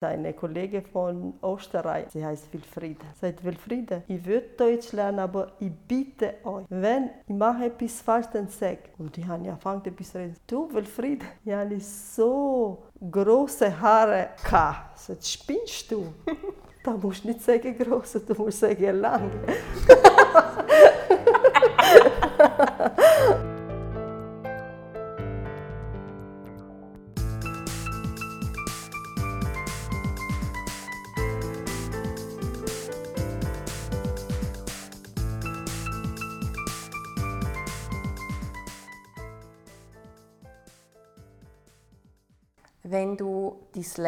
Eine Kollegin von Österreich, sie heißt Wilfriede, sagt Wilfriede, ich würde Deutsch lernen, aber ich bitte euch, wenn ich mache etwas falsch, dann sag. Und ich habe angefangen, etwas zu reden. Du, Wilfriede, ich habe so große Haare gehabt. Sagt, spinnst du? da musst du nicht sagen große, du musst sagen lang.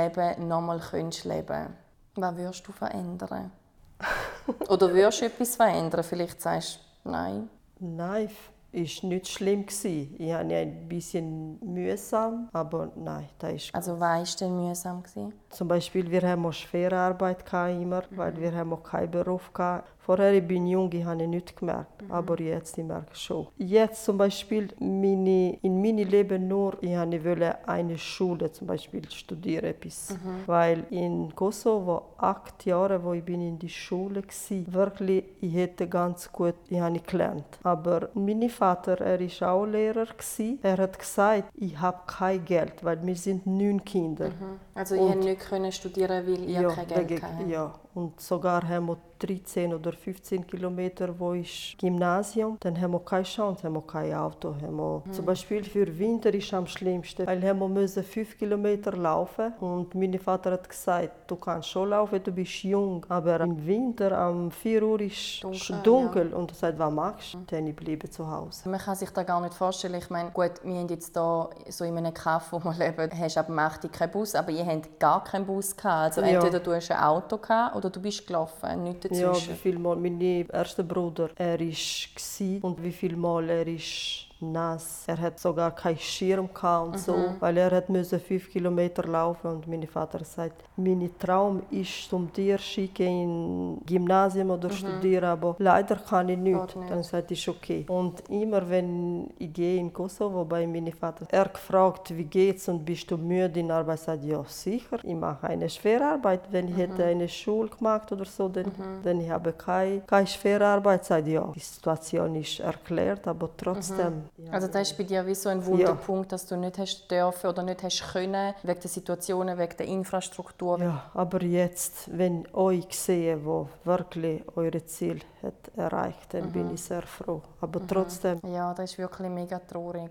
Leben nochmal könntest leben was würdest du verändern? Oder würdest du etwas verändern? Vielleicht sagst du nein. Nein, ist nicht schlimm gewesen. Ich hatte ein bisschen mühsam, aber nein, das ist. Also was war denn mühsam gewesen? Zum Beispiel wir haben auch schwere Arbeit immer, weil wir haben auch keinen Beruf hatten. Vorher ich bin jung, ich habe nichts gemerkt, mhm. aber jetzt ich merke schon. Jetzt zum Beispiel meine, in meinem Leben nur, ich wollte eine Schule zum Beispiel studieren etwas, mhm. weil in Kosovo acht Jahre, wo ich bin in die Schule war, wirklich ich hätte ganz gut, ich habe gelernt. Aber mein Vater, er ist auch Lehrer gewesen. Er hat gesagt, ich habe kein Geld, weil wir sind neun Kinder. Mhm. Also ich konnte nicht studieren, weil ich ja, kein Geld hatte. Ja, und sogar haben wir 13 oder 15 Kilometer, wo ist Gymnasium, dann haben wir keine Chance, haben wir kein Auto. Haben wir mhm. Zum Beispiel für Winter ist am schlimmsten, weil wir müssen 5 Kilometer laufen und mein Vater hat gesagt, du kannst schon laufen, du bist jung, aber im Winter um 4 Uhr ist dunkel, dunkel. Ja. und er sagt, was machst du? Mhm. Dann ich bleibe zu Hause. Man kann sich das gar nicht vorstellen. Ich meine, gut, wir haben jetzt hier so in einem Kaff, wo wir leben, hast ab 8 keinen Bus, aber ihr habt gar keinen Bus gehabt. Also entweder ja. du hast ein Auto gehabt oder du bist gelaufen, nichts dazwischen. Ja, wie viel Mal mein erster Bruder, er war und wie viel Mal er ist nass. Er hat sogar keinen Schirm und so, mhm. weil er hat müsse fünf Kilometer laufen und mein Vater sagt, mein Traum ist zum dir schicken in Gymnasium oder mhm. studieren, aber leider kann ich nicht. nicht. Dann sagt ich okay. Und immer wenn ich gehe in Kosovo bei meinem Vater, er gefragt, wie geht's und bist du müde in der Arbeit, sagt ja sicher. Ich mache eine schwere Arbeit. Wenn ich mhm. hätte eine Schule gemacht oder so, dann, mhm. dann ich habe keine, keine schwere Arbeit, sagt ja. Die Situation ist erklärt, aber trotzdem also das ist bei dir wie so ein Wunderpunkt, ja. dass du nicht hast dürfen oder nicht hast können, wegen der Situationen, wegen der Infrastruktur. Ja, aber jetzt, wenn ich euch sehe, wo wirklich eure Ziel hat erreicht, dann mhm. bin ich sehr froh. Aber mhm. trotzdem. Ja, das ist wirklich mega traurig.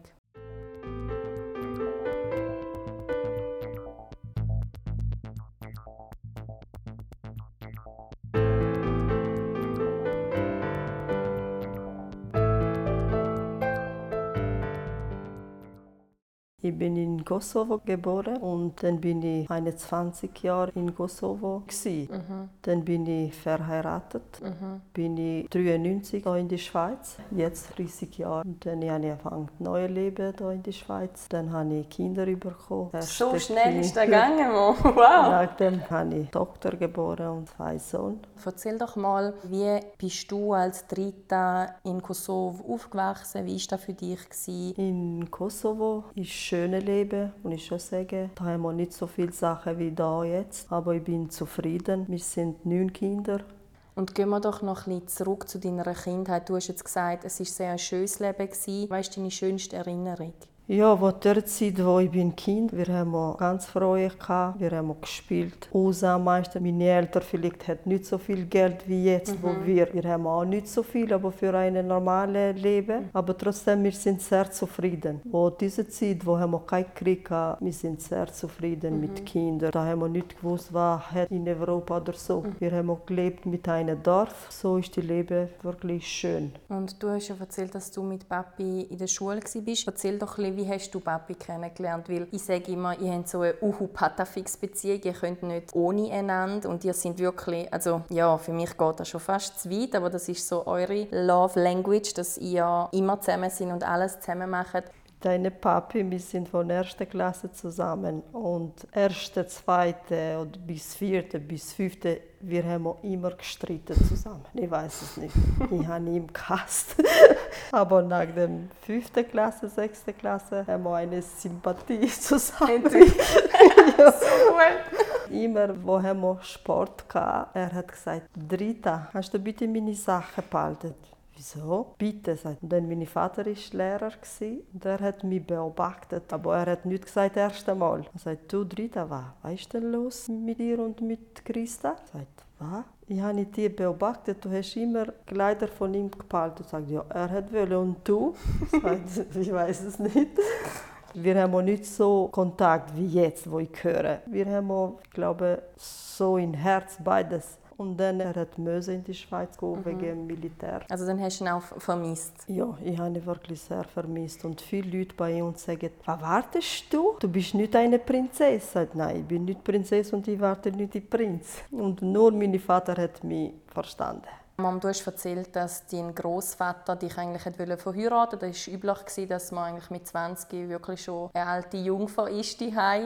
Ich bin in Kosovo geboren und dann bin ich 21 Jahre in Kosovo. Mhm. Dann bin ich verheiratet, mhm. bin ich 93 hier in der Schweiz, jetzt 30 Jahre. Und dann habe ich angefangen, neues Leben hier in der Schweiz. Dann habe ich Kinder bekommen. So schnell kind. ist das gegangen, wow! Nachdem habe ich Tochter geboren und zwei Söhne. Erzähl doch mal, wie bist du als Dritta in Kosovo aufgewachsen? Wie war das für dich? In Kosovo ist schön schöne Leben und ich schon sagen, da haben wir nicht so viele Sachen wie da jetzt, aber ich bin zufrieden. Wir sind neun Kinder. Und gehen wir doch noch ein zurück zu deiner Kindheit. Du hast jetzt gesagt, es war sehr ein schönes Leben. Was ist deine schönste Erinnerung? Ja, wo der Zeit, wo ich bin Kind, wir haben auch ganz Freude gehabt, wir haben auch gespielt. Unser meistens meine Eltern vielleicht hat nicht so viel Geld wie jetzt, mhm. wo wir, wir haben auch nicht so viel, aber für ein normales Leben. Aber trotzdem, wir sind sehr zufrieden. Wo diese Zeit, wo haben wir keinen Krieg gehabt, wir sind sehr zufrieden mhm. mit Kindern. Da haben wir nicht gewusst, was in Europa oder so. Mhm. Wir haben auch gelebt mit einem Dorf. So ist das Leben wirklich schön. Und du hast ja erzählt, dass du mit Papi in der Schule warst. Erzähl doch ein bisschen, wie hast du Papi kennengelernt? Weil ich sage immer, ihr habt so eine Uhu-Patafix-Beziehung, ihr könnt nicht ohne einander und ihr sind wirklich, also ja, für mich geht das schon fast zu weit, aber das ist so eure Love Language, dass ihr immer zusammen sind und alles zusammen macht. Deine Papi, wir sind von erster Klasse zusammen und erste, zweite und bis vierte, bis fünfte wir haben immer gestritten zusammen. Ich weiß es nicht. Ich habe ihn gehasst. Aber nach der fünften Klasse, sechsten Klasse haben wir eine Sympathie zusammen. ja. so immer, wo haben wir Sport hatten, er hat gesagt, Drita, kannst du bitte meine Sachen behalten? Wieso? Bitte, sagt und mein Vater war Lehrer und er hat mich beobachtet, aber er hat nicht gesagt das erste Mal. Er sagt, du Drita, was, was ist denn los mit dir und mit Christa? Er sagt, was? Ich habe dich beobachtet, du hast immer Kleider von ihm behalten. Ich sage, ja, er hat wollen und du? Sagt, ich weiß es nicht. Wir haben auch nicht so Kontakt wie jetzt, wo ich höre. Wir haben auch, ich glaube, so im Herz beides. Und dann er hat Möse in die Schweiz gehen mhm. wegen Militär. Also dann hast du ihn auch vermisst? Ja, ich habe ihn wirklich sehr vermisst. Und viele Leute bei uns sagen, was wartest du? Du bist nicht eine Prinzessin. Nein, ich bin nicht Prinzessin und ich warte nicht die Prinz. Und nur mein Vater hat mich verstanden. Mom, du hast erzählt, dass dein Großvater dich eigentlich verheiratet wollte. Es war üblich, dass man eigentlich mit 20 wirklich schon eine alte Jungfer ist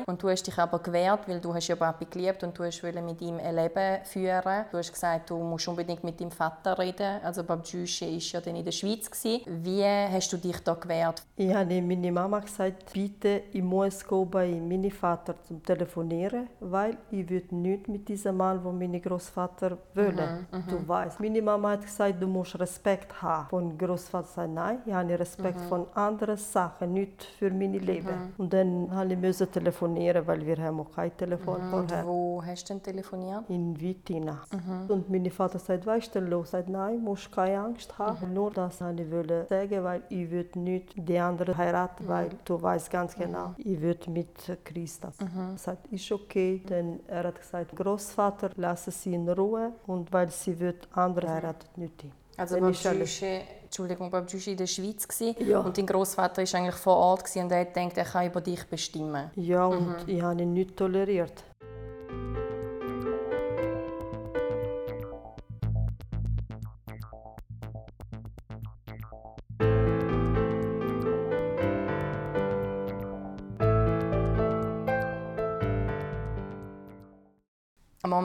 Und du hast dich aber gewehrt, weil du hast ja Papi geliebt und du hast mit ihm ein Leben führen. Du hast gesagt, du musst unbedingt mit deinem Vater reden. Also Babjusche war ja dann in der Schweiz. Wie hast du dich da gewehrt? Ich habe meine Mama gesagt, bitte, ich muss bei meinem Vater zum Telefonieren, weil ich würde nicht mit diesem Mann, wo meine Großvater will. Mhm, mhm. du weißt, meine Mama hat gesagt, du musst Respekt haben. Von Großvater nein, ich habe Respekt mhm. von anderen Sachen, nicht für mein Leben. Mhm. Und dann musste ich telefonieren, weil wir haben auch kein Telefon mhm. vorher. wo hast du denn telefoniert? In Vitina. Mhm. Und mein Vater sagt, weißt du, los? Sagt nein, musst keine Angst haben. Mhm. Nur das ich wollte sagen, weil ich würde nicht die andere heiraten, weil du weißt ganz genau, ich würde mit Christa. Mhm. Sagt, ist okay. Dann er hat gesagt, Großvater, lass sie in Ruhe und weil sie wird andere heiratet nicht. Also Babjusche, Entschuldigung, Babjusche in der Schweiz ja. und dein Großvater war eigentlich vor Ort und er hat gedacht, er kann über dich bestimmen. Ja, und mhm. ich habe ihn nicht toleriert.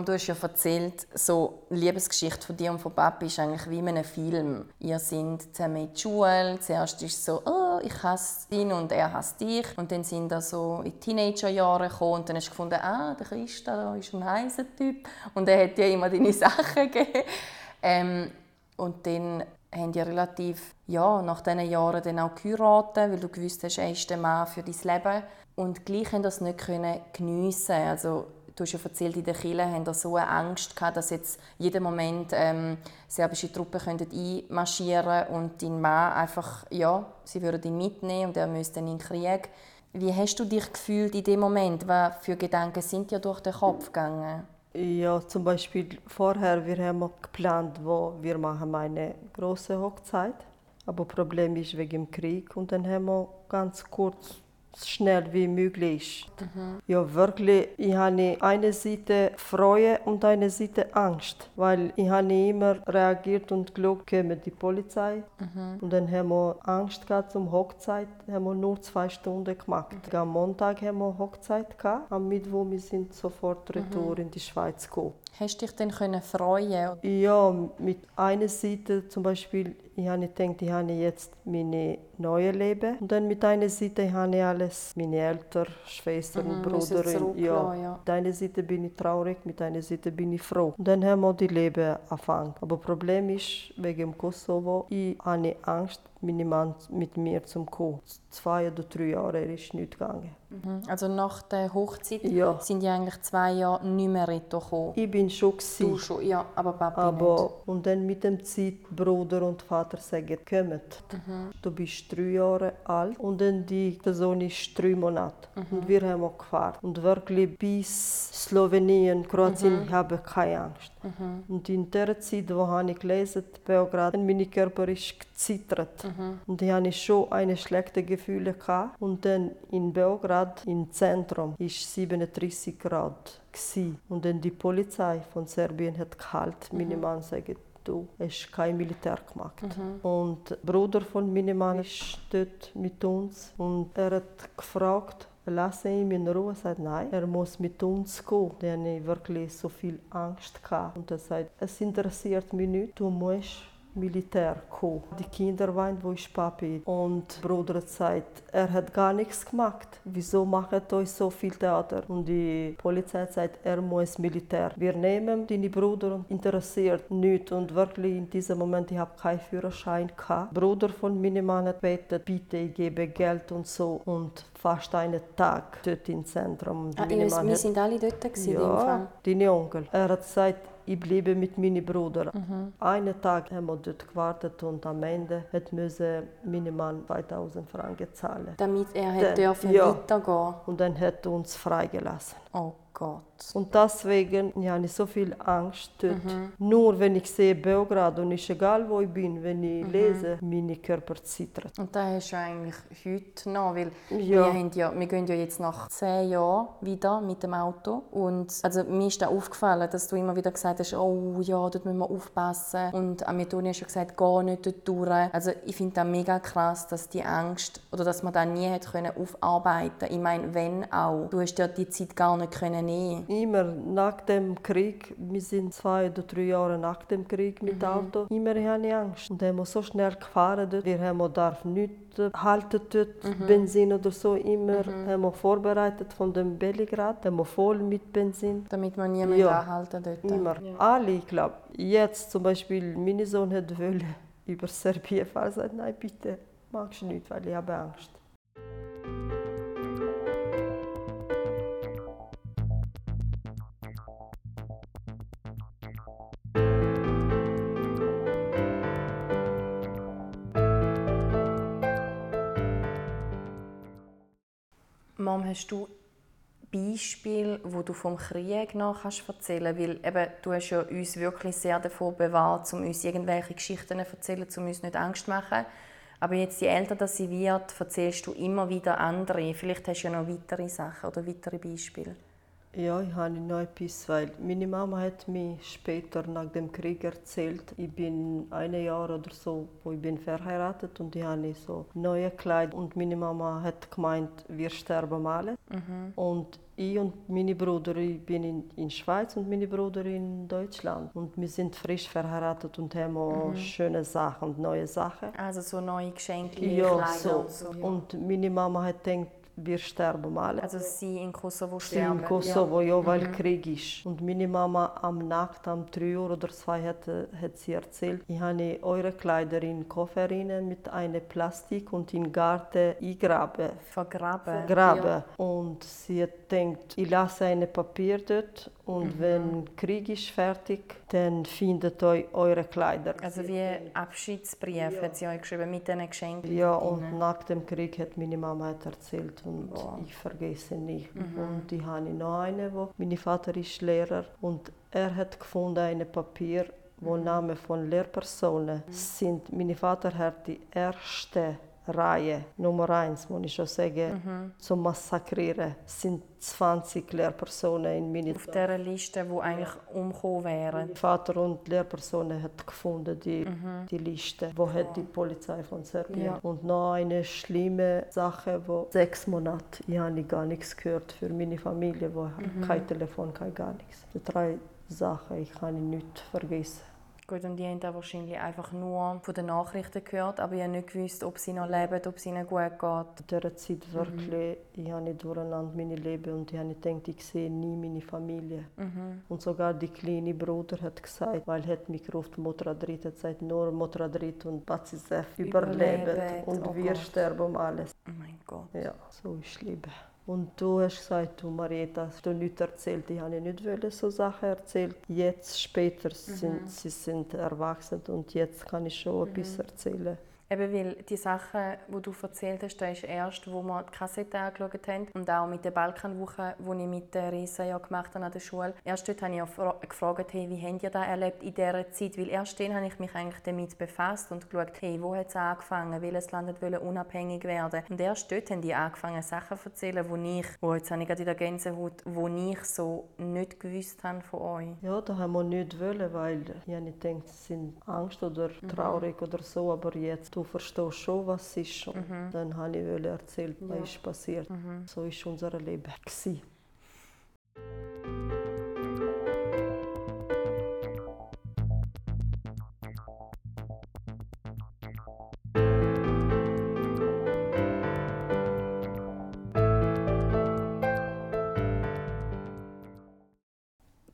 Du hast ja erzählt, so eine Liebesgeschichte von dir und von Papi ist eigentlich wie in einem Film. Ihr seid zusammen in die Schule. Zuerst ist es so, oh, ich hasse ihn und er hasst dich. Und dann sind da so in die Teenagerjahre gekommen und dann hast du gefunden, ah, der Christa ist ein heißer Typ. Und er hat dir immer deine Sachen gegeben. Ähm, und dann haben die relativ, ja, nach diesen Jahren dann auch geheiratet, weil du gewusst hast, er ist der Mann für dein Leben. Und gleich haben das nicht geniessen Also Du hast ja erzählt, in der Kirche haben da so eine Angst gehabt, dass jetzt jeden Moment ähm, serbische Truppen einmarschieren und dein Mann einfach, ja, sie würden ihn mitnehmen und er müsste dann in den Krieg. Wie hast du dich gefühlt in dem Moment? Was für Gedanken sind dir durch den Kopf gegangen? Ja, zum Beispiel vorher, wir haben geplant, wo wir machen eine große Hochzeit. Aber das Problem ist wegen dem Krieg und dann haben wir ganz kurz schnell wie möglich. Mhm. Ja, wirklich, ich habe eine Seite Freude und eine Seite Angst, weil ich habe immer reagiert und geschaut, kommt die Polizei. Mhm. Und dann haben wir Angst gehabt zum Hochzeit, haben wir nur zwei Stunden gemacht. Mhm. Am Montag haben wir Hochzeit gehabt, am Mittwoch wir sind sofort retour mhm. in die Schweiz gekommen. Hast du dich dann können freuen? Ja, mit einer Seite zum Beispiel, ich habe gedacht, ich habe jetzt meine neue Leben. Und dann mit einer Seite habe ich alles, meine Eltern, Schwestern, mhm, Brüder. Ja. ja. Mit einer Seite bin ich traurig, mit einer Seite bin ich froh. Und dann haben wir die Leben angefangen. Aber das Problem ist, wegen Kosovo, ich habe Angst, meinen Mann mit mir zum kommen. Zwei oder drei Jahre ist nicht gegangen. Mhm. Also nach der Hochzeit ja. sind ja eigentlich zwei Jahre nicht mehr gekommen. Ich bin schon gewesen. Du schon, ja, aber Papi aber, nicht. Und dann mit dem Zeit Bruder und Vater sagen, kommt. Mhm. Du bist drei Jahre alt und dann die Person ist drei Monate. Mhm. Und wir haben auch gefahren. Und wirklich bis Slowenien, Kroatien, mhm. ich habe keine Angst. Mhm. Und in der Zeit, wo ich gelesen Beograd, mein Körper ist gezittert. Mhm. Und ich hatte schon eine schlechte Gefühle. Gehabt. Und dann in Beograd, im Zentrum, ist 37 Grad. Gewesen. Und dann die Polizei von Serbien hat gehalten. Mhm. Mein Mann sagt, du hast kein Militär gemacht. Mhm. Und der Bruder von meinem Mann ist dort mit uns und er hat gefragt, lassen ihn in Ruhe. Er sagt, nein, er muss mit uns gehen. Dann hatte ich wirklich so viel Angst. Gehabt. Und er sagt, es interessiert mich nicht, du musst Militär gekommen. Die Kinder weinen, wo ist Papi? Und der Bruder sagt, er hat gar nichts gemacht. Wieso macht euch so viel Theater? Und die Polizei sagt, er muss Militär. Wir nehmen deine Bruder und interessiert nichts. Und wirklich in diesem Moment, ich habe keinen Führerschein gehabt. Der Bruder von meinem Mann hat betet, bitte, ich gebe Geld und so. Und fast einen Tag dort im Zentrum. Ah, wir sind alle dort gewesen, ja, deine Onkel. Er hat gesagt, ich bleibe mit meinem Bruder. Mhm. Einen Tag haben wir dort gewartet und am Ende hat mein Mann 2000 Franken zahlen. Damit er dann, dürfen ja. weitergehen Und dann hat er uns freigelassen. Oh Gott. Und deswegen ja, habe ich so viel Angst dort. Mhm. Nur wenn ich sehe Belgrad und ist egal wo ich bin, wenn ich mhm. lese, meine Körper zittert. Und das hast du eigentlich heute noch, weil ja. wir, ja, wir gehen ja jetzt nach zehn Jahren wieder mit dem Auto und also mir ist da aufgefallen, dass du immer wieder gesagt hast, oh ja, dort müssen wir aufpassen und Antonia hat schon gesagt, geh nicht dort durch. Also ich finde das mega krass, dass die Angst oder dass man da nie hat können aufarbeiten. Ich meine, wenn auch, du hast ja die Zeit gar nicht können nehmen. Immer nach dem Krieg, wir sind zwei oder drei Jahre nach dem Krieg mit dem mhm. Auto, immer hatte ich Angst. Und haben so schnell gefahren dort. Wir haben darf nicht halten dort, mhm. Benzin oder so, immer mhm. haben wir vorbereitet von dem Belgrad, haben wir voll mit Benzin. Damit man niemanden ja. anhalten dort. Immer. Ja. Alle, ich glaube. Jetzt zum Beispiel, mein Sohn hat wollen über Serbien fahren, sagt, nein bitte, magst du nicht, weil ich habe Angst. Mom, hast du Beispiele, wo du vom Krieg noch kannst erzählen Weil eben, du hast ja uns wirklich sehr davor bewahrt, um uns irgendwelche Geschichten zu erzählen, um uns nicht Angst zu machen. Aber jetzt, je älter das sie wird, erzählst du immer wieder andere. Vielleicht hast du ja noch weitere Sachen oder weitere Beispiele. Ja, ich habe noch etwas, weil meine Mama hat mir später nach dem Krieg erzählt, ich bin ein Jahr oder so, wo ich bin verheiratet und ich habe so neue Kleider und meine Mama hat gemeint, wir sterben alle. Mhm. Und ich und meine Brüder, ich bin in, in Schweiz und meine Brüder in Deutschland. Und wir sind frisch verheiratet und haben mhm. schöne Sachen und neue Sachen. Also so neue Geschenke, ja, Kleider so. und so. Und meine Mama hat gedacht, wir sterben alle. Also sie in Kosovo sterben? Sie in Kosovo, ja, ja weil mhm. Krieg ist. Und meine Mama am Nacht, am drei Uhr oder zwei, hat, hat sie erzählt, ich habe eure Kleider in Koffer mit einem Plastik und in Garten eingraben. Vergraben? Vergraben. Ja. Und sie denkt, ich lasse ein Papier dort und mhm. wenn Krieg ist fertig, dann findet euch eure Kleider. Also wie Abschiedsbrief ja. hat sie euch geschrieben mit diesen Geschenken? Ja, und nach dem Krieg hat meine Mama erzählt und Boah. ich vergesse nicht. Mhm. Und ich habe noch eine, wo mein Vater ist Lehrer und er hat gefunden ein Papier, wo mhm. Namen von Lehrpersonen mhm. sind. Mein Vater hat die erste Reihe Nummer eins, muss ich schon sagen, mhm. zum Massakrieren sind 20 Lehrpersonen in meiner Auf dieser Liste, die eigentlich umgekommen wären? Vater und Lehrpersonen haben gefunden die, mhm. die Liste, wo hat die Polizei von Serbien. Ja. Und noch eine schlimme Sache, wo sechs Monate ich habe gar nichts gehört für meine Familie, wo mhm. kein Telefon, kein gar nichts. Die drei Sachen, ich kann nicht vergessen. Gut, und die haben da wahrscheinlich einfach nur von den Nachrichten gehört, aber ich habe nicht gewusst, ob sie noch leben, ob es ihnen gut geht. In dieser Zeit wirklich, mhm. ich habe nicht durcheinander mein Leben und ich habe gedacht, ich sehe nie meine Familie. Mhm. Und sogar die kleine Bruder hat gesagt, weil er hat mich gerufen, Motradrit hat gesagt, nur Motradrit und Bazisef überleben und oh wir Gott. sterben um alles. Oh mein Gott. Ja, so ist Leben. Und du hast gesagt, du Marietta, hast du nichts erzählt. Ich habe nicht so Sachen erzählt. Jetzt später sind mhm. sie sind erwachsen und jetzt kann ich schon mhm. etwas erzählen. Eben weil die Sachen, die du erzählt hast, das ist erst, wo wir die Kassette angeschaut haben und auch mit der Balkanwoche, die ich mit der Risa ja gemacht habe an der Schule. Erst dort habe ich auch gefragt, hey, wie habt ihr das erlebt in dieser Zeit? Weil erst dann habe ich mich eigentlich damit befasst und geschaut, hey, wo hat es angefangen? Welches Land wollte unabhängig werden? Und erst dort haben die angefangen, Sachen zu erzählen, wo ich, wo jetzt habe ich gerade in der Gänsehaut, wo ich so nicht gewusst habe von euch. Ja, da haben wir nicht wollen, weil ich nicht gedacht, sie sind Angst oder mhm. traurig mhm. oder so, aber jetzt du verstehst schon, was ist. Und mhm. dann habe ich erzählt, was ja. ist passiert. Mhm. So ist unser Leben. Gewesen.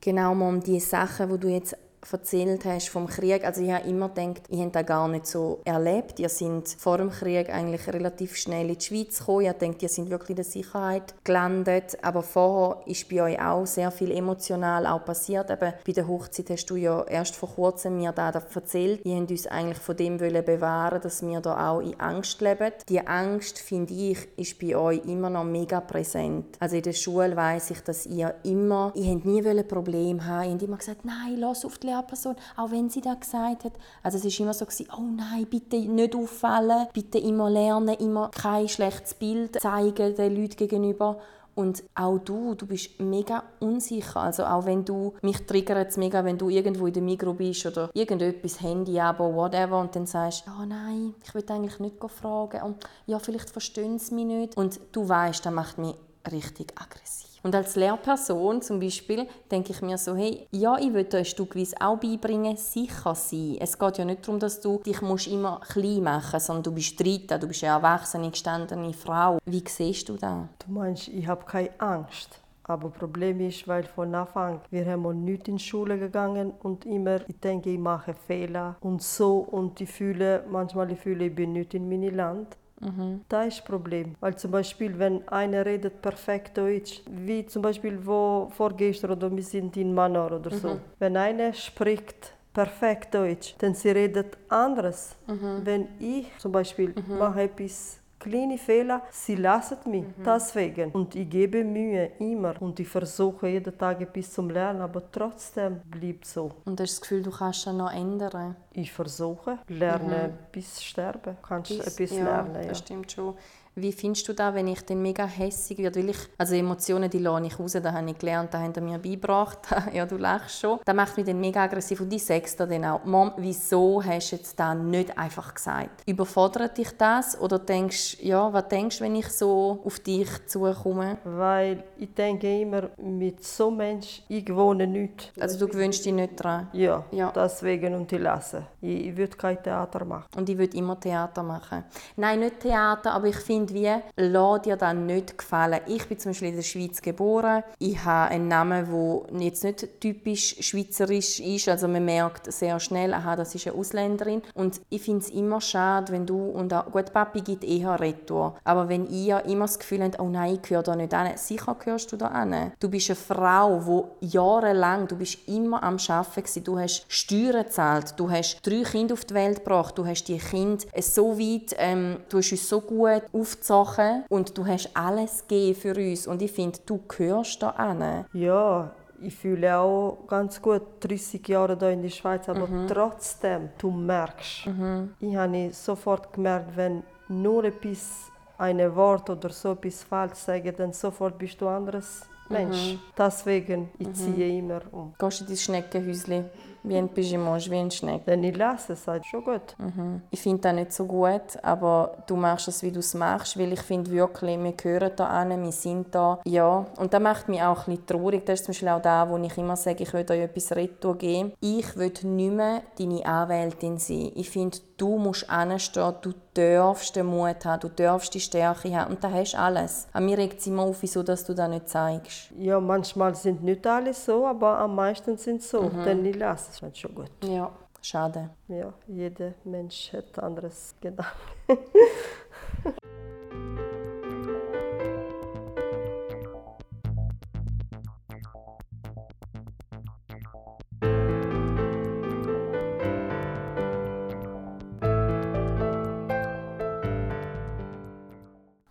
Genau um die Sachen, die du jetzt erzählt hast vom Krieg, also ich habe immer gedacht, ich habe das gar nicht so erlebt. Ihr sind vor dem Krieg eigentlich relativ schnell in die Schweiz gekommen. Ich denke, ihr sind wirklich in der Sicherheit gelandet. Aber vorher ist bei euch auch sehr viel emotional auch passiert. Eben bei der Hochzeit hast du ja erst vor kurzem mir da erzählt. Ihr wollt uns eigentlich von dem bewahren, dass wir da auch in Angst leben. Die Angst, finde ich, ist bei euch immer noch mega präsent. Also in der Schule weiß ich, dass ihr immer, ihr habt nie Probleme haben. Ihr habt immer gesagt, nein, lass auf die Lehrperson, auch wenn sie das gesagt hat. Also es war immer so, gewesen, oh nein, bitte nicht auffallen, bitte immer lernen, immer kein schlechtes Bild zeigen den Leuten gegenüber. Und auch du, du bist mega unsicher. Also auch wenn du, mich triggert es mega, wenn du irgendwo in der Mikro bist oder irgendetwas, Handy, aber whatever, und dann sagst, oh nein, ich will eigentlich nicht fragen und ja, vielleicht verstehen sie mich nicht. Und du weißt, das macht mich richtig aggressiv. Und als Lehrperson zum Beispiel denke ich mir so, hey, ja, ich will dir ein Stück weit auch beibringen, sicher sein. Es geht ja nicht darum, dass du dich musst immer klein machen musst, sondern du bist 13, du bist eine erwachsene, gestandene Frau. Wie siehst du das? Du meinst, ich habe keine Angst. Aber das Problem ist, weil von Anfang wir haben nicht in die Schule gegangen und immer, ich denke, ich mache Fehler und so und ich fühle, manchmal ich fühle, ich bin nicht in meinem Land. Mhm. Das ist das Problem. Weil zum Beispiel, wenn einer redet perfekt Deutsch, wie zum Beispiel wo vorgestern oder wir sind in Manor oder so, mhm. wenn einer spricht perfekt Deutsch, dann sie redet anderes. Mhm. Wenn ich zum Beispiel mhm. mache etwas kleine Fehler, sie lassen mich. Mhm. Deswegen. Und ich gebe Mühe, immer. Und ich versuche jeden Tag bis zum Lernen, aber trotzdem bleibt so. Und hast du das Gefühl, du kannst das noch ändern? Ich versuche, lernen mhm. bis sterben. Kannst bis, etwas ja, lernen. Ja, das stimmt schon. Wie findest du das, wenn ich dann mega hässig werde? Weil ich, also Emotionen, die lasse ich raus, das habe ich gelernt, das haben sie mir beigebracht. ja, du lachst schon. Das macht mich dann mega aggressiv und ich sage dir dann auch, Mom, wieso hast du jetzt das nicht einfach gesagt? Überfordert dich das oder denkst ja, was denkst du, wenn ich so auf dich zukomme? Weil ich denke immer, mit so Menschen, ich wohne nicht. Also du gewöhnst dich nicht dran? Ja, ja. deswegen und ich lasse. Ich, ich würde kein Theater machen. Und ich würde immer Theater machen? Nein, nicht Theater, aber ich finde, finde wie, lass dir das nicht gefallen. Ich bin zum Beispiel in der Schweiz geboren. Ich habe einen Namen, der jetzt nicht typisch schweizerisch ist. Also man merkt sehr schnell, aha, das ist eine Ausländerin. Und ich finde es immer schade, wenn du, und auch, gut, Papi gibt eher Retour, aber wenn ihr immer das Gefühl habt, oh nein, ich gehöre da nicht an, sicher gehörst du da an. Du bist eine Frau, die jahrelang, du bist immer am Arbeiten du hast Steuern gezahlt, du hast drei Kinder auf die Welt gebracht, du hast die Kinder so weit, ähm, du hast uns so gut auf aufgezogen und du hast alles gegeben für uns und ich finde, du gehörst da an. Ja, ich fühle auch ganz gut 30 Jahre hier in der Schweiz, aber mhm. trotzdem, du merkst, mhm. ich habe sofort gemerkt, wenn nur etwas, ein Wort oder so etwas falsch sage, dann sofort bist du anderes Mensch. Mhm. Deswegen, ich mhm. ziehe immer um. Gehst du in dein Schneckenhäuschen? Wie ein Pyjama, wie ein Schneck. Wenn ich lasse, sagt schon gut. Mhm. Ich finde das nicht so gut, aber du machst es, wie du es machst, weil ich finde wirklich, wir gehören da an, wir sind da. Ja, und das macht mich auch ein bisschen traurig. Das ist zum Beispiel auch da, wo ich immer sage, ich will euch etwas retour geben. Ich will nicht mehr deine Anwältin sein. Ich finde, du musst anstehen, du darfst den Mut haben, du darfst die Stärke haben und da hast du alles. An mir regt es immer auf, wieso dass du das nicht zeigst. Ja, manchmal sind nicht alle so, aber am meisten sind so. Mhm. Dann ich lasse es halt schon gut. Ja, schade. Ja, jeder Mensch hat anderes Gedanken.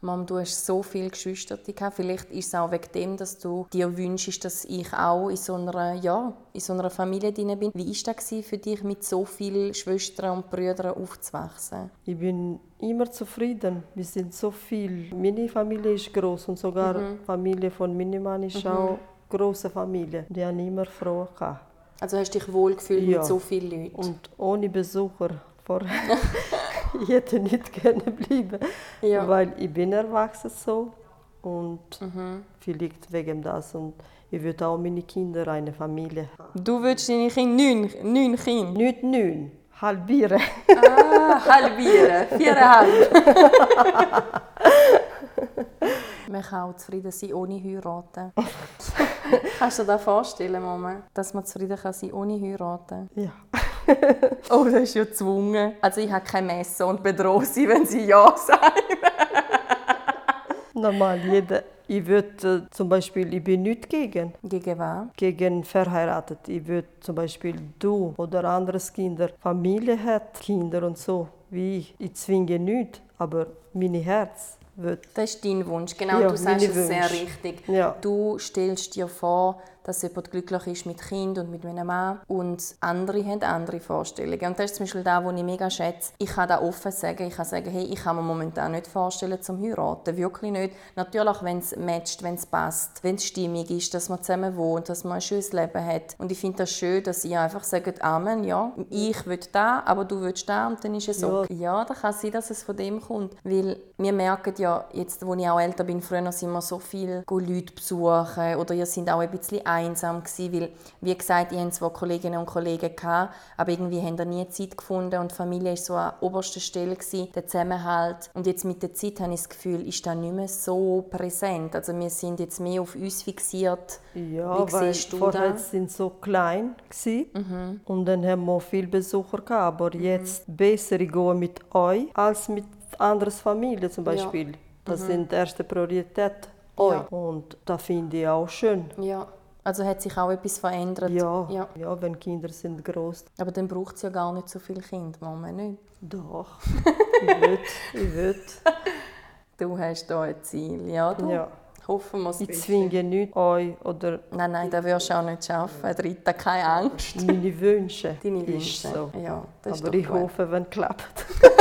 Mom, du hast so viele Geschwister gehabt. Vielleicht ist es auch wegen dem, dass du dir wünschst, dass ich auch in so einer, ja, in so einer Familie drin bin. Wie war das für dich, mit so vielen Schwestern und Brüdern aufzuwachsen? Ich bin immer zufrieden. Wir sind so viel. Meine Familie ist groß und sogar mhm. die Familie von meinem Mann ist mhm. auch eine große Familie. Die haben immer Frauen gehabt. Also hast du dich wohlgefühlt ja. mit so vielen Leuten? Und ohne Besucher vorher. ich hätte nicht gerne bleiben, ja. weil ich bin erwachsen so und mhm. vielleicht wegen das und ich würde auch meine Kinder eine Familie haben. Du würdest deine Kinder neun, neun Kinder? Nicht neun, halbieren. Ah, halbieren, viereinhalb. Man kann auch zufrieden sein ohne heiraten. Kannst du dir das vorstellen, Mama, dass man zufrieden kann sein ohne heiraten? Ja. oh, das ist ja gezwungen. Also ich habe kein Messer und bedrohe sie, wenn sie Ja sagen. Normal, jeder. Ich würde äh, zum Beispiel, ich bin nicht gegen. Gegen was? Gegen verheiratet. Ich würde zum Beispiel du oder anderes Kinder, Familie hat Kinder und so, wie ich. Ich zwinge nicht, aber mein Herz wird. Das ist dein Wunsch. Genau, Ja, du sagst es meine sehr richtig. Ja. Du stellst dir vor, dass jemand glücklich ist mit Kind und mit einem Mann und andere haben andere Vorstellungen. Und das ist zum Beispiel das, was ich mega schätze. Ich kann da offen sagen, ich kann sagen, hey, ich kann mir momentan nicht vorstellen zum heiraten, wirklich nicht. Natürlich, wenn es matcht, wenn es passt, wenn es stimmig ist, dass man zusammen wohnt, dass man ein schönes Leben hat. Und ich finde das schön, dass ihr einfach sagt, Amen, ja, ich will da, aber du willst da und dann ist es Ja. okay. Ja, da kann sein, dass es von dem kommt, weil wir merken ja, jetzt, wo ich auch älter bin, früher sind wir so viel go Leute besuchen oder ihr sind auch ein bisschen einsam gewesen, weil, wie gesagt, ich hatte zwar Kolleginnen und Kollegen, gehabt, aber irgendwie haben da nie Zeit gefunden und die Familie war so an oberster Stelle, gewesen, der Zusammenhalt. Und jetzt mit der Zeit habe ich das Gefühl, ist das nicht mehr so präsent. Also wir sind jetzt mehr auf uns fixiert. Ja, Wie weil du vorher das? sind so klein gsi Mhm. und dann haben wir viele Besucher gehabt. Aber jetzt besser ich gehe mit euch als mit anderen Familien zum Beispiel. Das sind die erste Priorität. Mhm. Ja. Und das finde ich auch schön. Ja. Also hat sich auch etwas verändert. Ja, ja. ja. wenn Kinder sind groß. Aber dann braucht es ja gar nicht so viele Kinder, Mama, nicht? Doch. ich will, ich will. Du hast hier ein Ziel, ja? Du? Ja. Hoffen wir es Ich zwinge nicht euch oder Nein, nein, das wirst du auch nicht schaffen. Dritta, keine Angst. meine Wünsche. Deine Ist Wünsche. so. Ja, das ist Aber ich gut. hoffe, wenn es klappt.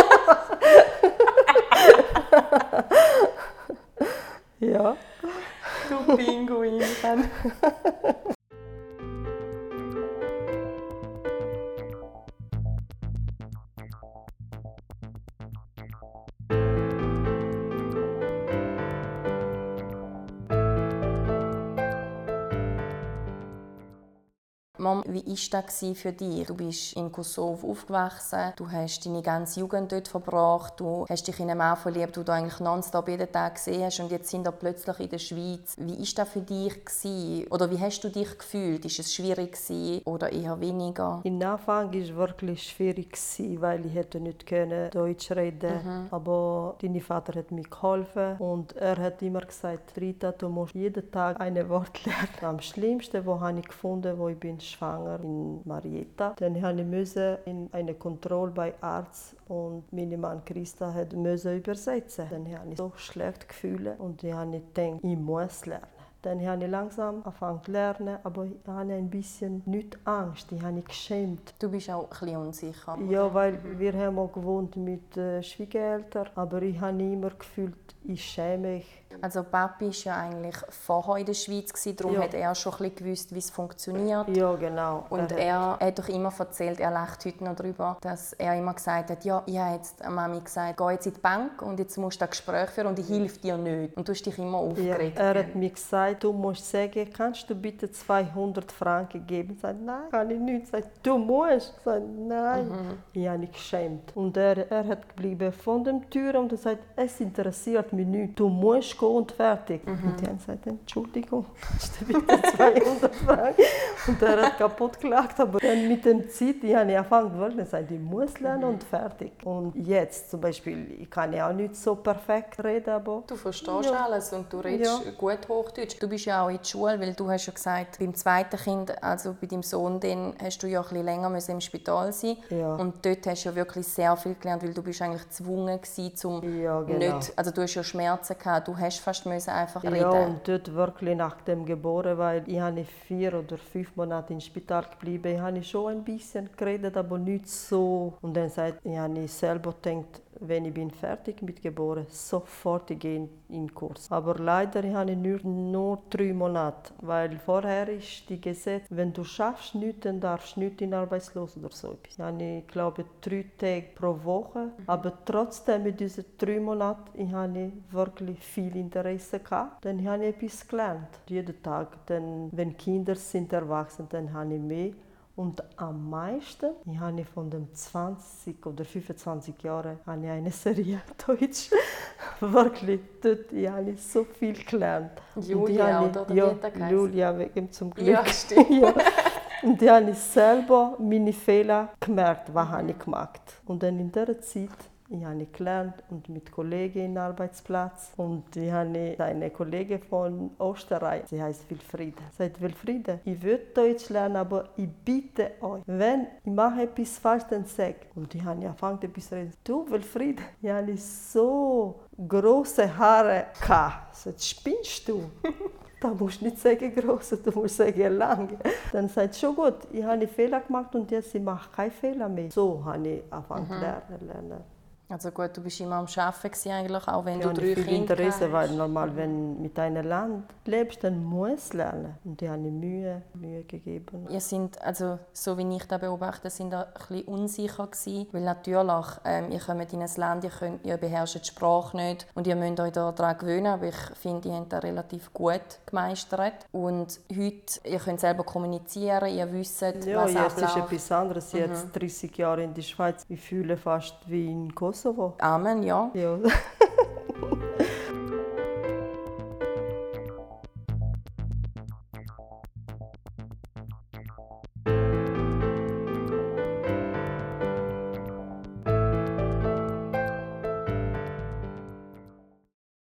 ja. Du Pinguin. Mom, wie war das für dich? Du bist in Kosovo aufgewachsen, du hast deine ganze Jugend dort verbracht, du hast dich in einen Mann verliebt, den du eigentlich nonstop jeden Tag gesehen hast und jetzt sind wir plötzlich in der Schweiz. Wie war das für dich? Gewesen? Oder wie hast du dich gefühlt? Ist es schwierig gewesen oder eher weniger? Im Anfang war es wirklich schwierig, gewesen, weil ich hätte nicht können Deutsch reden Aber dein Vater hat mir geholfen und er hat immer gesagt, Rita, du musst jeden Tag ein Wort lernen. Am schlimmsten, wo habe ich gefunden, wo ich bin schwanger in Marietta. Dann habe ich müssen in eine Kontrolle bei Arzt und meine Mann Christa hat müssen übersetzen. Dann habe ich so schlecht gefühlt und ich habe gedacht, ich muss lernen. Dann habe ich langsam angefangen zu lernen, aber ich habe ein bisschen nicht Angst, ich habe mich geschämt. Du bist auch ein bisschen unsicher. Ja, weil wir haben auch gewohnt mit äh, Schwiegereltern, aber ich habe immer gefühlt, ich schäme mich. Also Papi war ja eigentlich vorher in der Schweiz, gewesen, darum Ja. hat er schon ein bisschen gewusst, wie es funktioniert. Ja, genau. Und hat- er hat doch immer erzählt, er lacht heute noch darüber, dass er immer gesagt hat, ja, ich habe jetzt Mami gesagt, geh jetzt in die Bank und jetzt musst du das Gespräch führen und ich helfe dir nicht. Und du hast dich immer ja, aufgeregt. er hat mir gesagt, du musst sagen, kannst du bitte 200 Franken geben? Ich sage, nein, kann ich nicht. Ich sage, du musst. Ich sage, nein. Ich habe mich geschämt. Und er, er hat geblieben von der Tür und er sagt, es interessiert nicht. Du musst gehen und fertig. Und ich habe gesagt, Entschuldigung, kannst du bitte 200 Franken? Und er hat kaputt gelacht. Aber dann mit der Zeit, ich habe angefangen, wollte ich sagen, ich muss lernen und fertig. Und jetzt zum Beispiel, ich kann ja auch nicht so perfekt reden, aber Du verstehst Ja. alles und du redest Ja. gut Hochdeutsch. Du bist ja auch in der Schule, weil du hast ja gesagt, beim zweiten Kind, also bei deinem Sohn, dann hast du ja ein bisschen länger müssen im Spital sein Ja. Und dort hast du ja wirklich sehr viel gelernt, weil du bist eigentlich gezwungen gewesen, um Ja, genau. nicht, also du hast ja Schmerzen gehabt, du hast fast müssen einfach reden. Ja, und dort wirklich nach dem geboren, weil ich habe vier oder fünf Monate im Spital geblieben. Ich habe schon ein bisschen geredet, aber nicht so. Und dann sagt, ich habe selber gedacht, wenn ich bin fertig mit geboren, sofort ich gehe in den Kurs. Aber leider ich habe nur, nur drei Monate, weil vorher ist die Gesetz, wenn du schaffst nicht, dann darfst du nicht in arbeitslos oder so etwas. Ich habe, ich glaube, drei Tage pro Woche, aber trotzdem mit diesen drei Monaten, ich habe wirklich viel Interesse gehabt, dann habe ich etwas gelernt. Jeden Tag, dann, wenn Kinder sind erwachsen, dann habe ich mehr Und am meisten, ich habe von den 20 oder 25 Jahren habe ich eine Serie Deutsch. Wirklich, dort ich habe so viel gelernt. Julia, und oder? Ja, Julia, wegen zum Glück. Ja, stimmt. ja. Und dann habe ich selber meine Fehler gemerkt, was mhm. habe ich gemacht. Und dann in dieser Zeit ich habe gelernt und mit Kollegen im Arbeitsplatz. Und ich habe eine Kollegin von Österreich, sie heißt Wilfriede. Sie sagt, Wilfriede, ich würde Deutsch lernen, aber ich bitte euch, wenn ich mache etwas falsch, dann sag. Und ich habe angefangen, etwas zu reden. Du, Wilfriede, ich habe so große Haare gehabt. Sagt, spinnst du? Da musst du nicht sagen große, du musst sagen lange. Dann sagt schon gut, ich habe Fehler gemacht und jetzt ich mache keine Fehler mehr. So habe ich angefangen mhm. lernen. Also gut, du bist immer am Arbeiten eigentlich, auch wenn ja, du drei viel Kinder Interesse, hast. weil normal, wenn du mit einem Land lebst, dann musst du lernen. Und die haben Mühe, Mühe gegeben. Ihr sind, also so wie ich das beobachte, sind ein bisschen unsicher gewesen, weil natürlich, ähm, ihr kommt in ein Land, ihr, könnt, ihr beherrscht die Sprache nicht und ihr müsst euch daran gewöhnen, aber ich finde, ihr habt das relativ gut gemeistert. Und heute, ihr könnt selber kommunizieren, ihr wisst, ja, was. Ja, jetzt ist etwas anderes. Mhm. Jetzt 30 Jahre in der Schweiz, ich fühle fast wie in Kosovo. Amen, ja. ja.